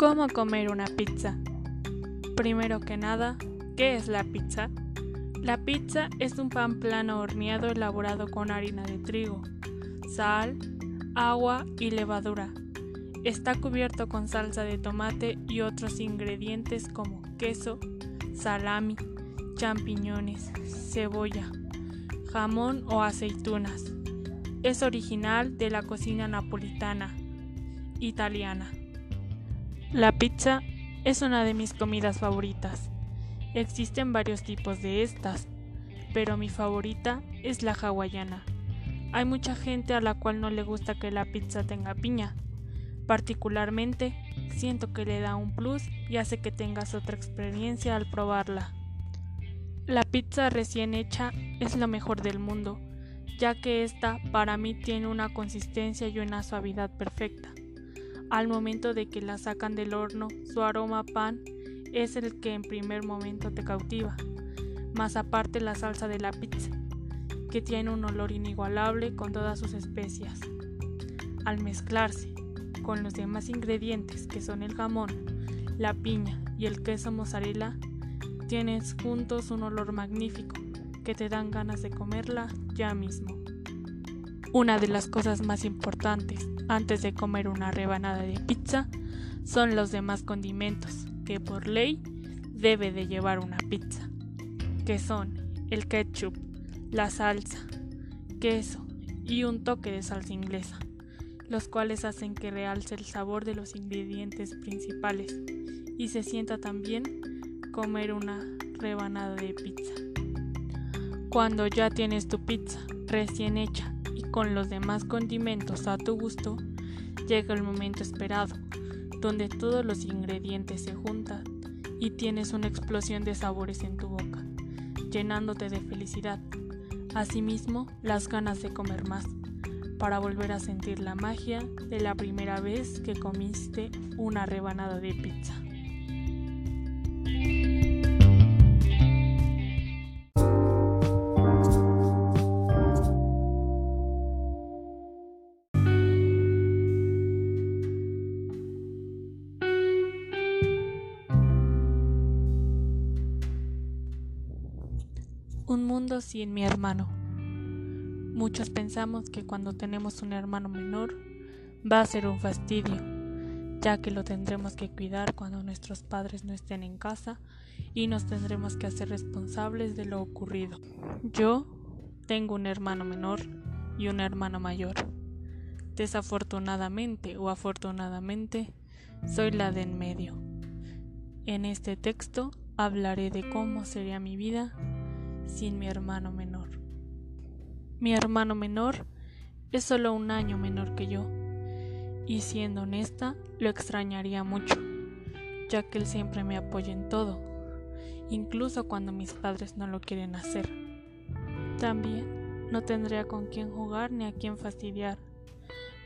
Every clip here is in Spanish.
¿Cómo comer una pizza? Primero que nada, ¿qué es la pizza? La pizza es un pan plano horneado elaborado con harina de trigo, sal, agua y levadura. Está cubierto con salsa de tomate y otros ingredientes como queso, salami, champiñones, cebolla, jamón o aceitunas. Es original de la cocina napolitana, italiana. La pizza es una de mis comidas favoritas. Existen varios tipos de estas, pero mi favorita es la hawaiana. Hay mucha gente a la cual no le gusta que la pizza tenga piña. Particularmente, siento que le da un plus y hace que tengas otra experiencia al probarla. La pizza recién hecha es lo mejor del mundo, ya que esta para mí tiene una consistencia y una suavidad perfecta. Al momento de que la sacan del horno, su aroma a pan es el que en primer momento te cautiva, más aparte la salsa de la pizza, que tiene un olor inigualable con todas sus especias. Al mezclarse con los demás ingredientes que son el jamón, la piña y el queso mozzarella, tienes juntos un olor magnífico que te dan ganas de comerla ya mismo. Una de las cosas más importantes antes de comer una rebanada de pizza son los demás condimentos que por ley debe de llevar una pizza, que son el ketchup, la salsa, queso y un toque de salsa inglesa, los cuales hacen que realce el sabor de los ingredientes principales y se sienta también comer una rebanada de pizza. Cuando ya tienes tu pizza recién hecha con los demás condimentos a tu gusto, llega el momento esperado, donde todos los ingredientes se juntan y tienes una explosión de sabores en tu boca, llenándote de felicidad. Asimismo, las ganas de comer más, para volver a sentir la magia de la primera vez que comiste una rebanada de pizza. Mundo sin mi hermano. Muchos pensamos que cuando tenemos un hermano menor va a ser un fastidio, ya que lo tendremos que cuidar cuando nuestros padres no estén en casa y nos tendremos que hacer responsables de lo ocurrido. Yo tengo un hermano menor y un hermano mayor. Desafortunadamente o afortunadamente, soy la de en medio. En este texto hablaré de cómo sería mi vida sin mi hermano menor. Mi hermano menor es solo un año menor que yo, y siendo honesta, lo extrañaría mucho, ya que él siempre me apoya en todo, incluso cuando mis padres no lo quieren hacer. También no tendría con quién jugar ni a quién fastidiar,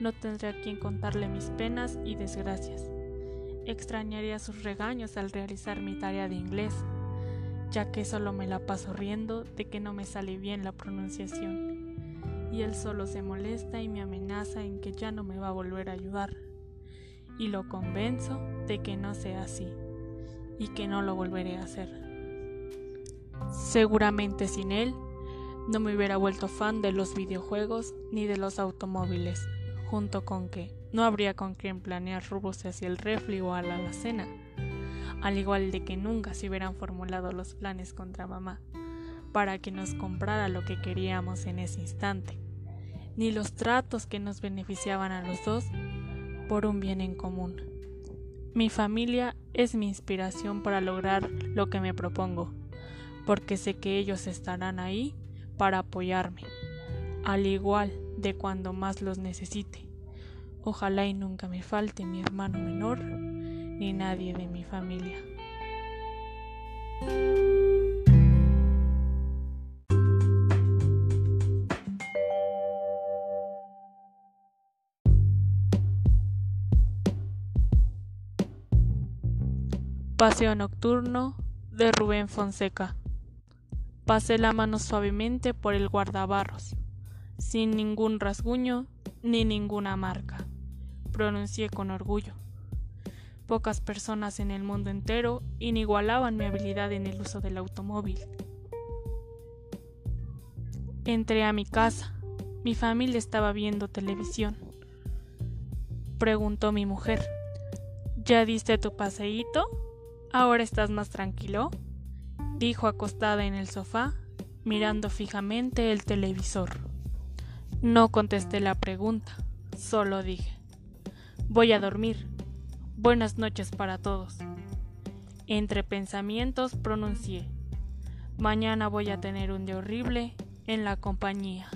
no tendría a quién contarle mis penas y desgracias. Extrañaría sus regaños al realizar mi tarea de inglés ya que solo me la paso riendo de que no me sale bien la pronunciación. Y él solo se molesta y me amenaza en que ya no me va a volver a ayudar. Y lo convenzo de que no sea así y que no lo volveré a hacer. Seguramente sin él no me hubiera vuelto fan de los videojuegos ni de los automóviles, junto con que no habría con quien planear rubos hacia el refri o a la alacena al igual de que nunca se hubieran formulado los planes contra mamá para que nos comprara lo que queríamos en ese instante, ni los tratos que nos beneficiaban a los dos por un bien en común. Mi familia es mi inspiración para lograr lo que me propongo, porque sé que ellos estarán ahí para apoyarme, al igual de cuando más los necesite. Ojalá y nunca me falte mi hermano menor ni nadie de mi familia. Paseo nocturno de Rubén Fonseca. Pasé la mano suavemente por el guardabarros, sin ningún rasguño ni ninguna marca. Pronuncié con orgullo. Pocas personas en el mundo entero inigualaban mi habilidad en el uso del automóvil. Entré a mi casa. Mi familia estaba viendo televisión. Preguntó mi mujer. ¿Ya diste tu paseíto? ¿Ahora estás más tranquilo? Dijo acostada en el sofá, mirando fijamente el televisor. No contesté la pregunta, solo dije. Voy a dormir. Buenas noches para todos. Entre pensamientos pronuncié. Mañana voy a tener un día horrible en la compañía.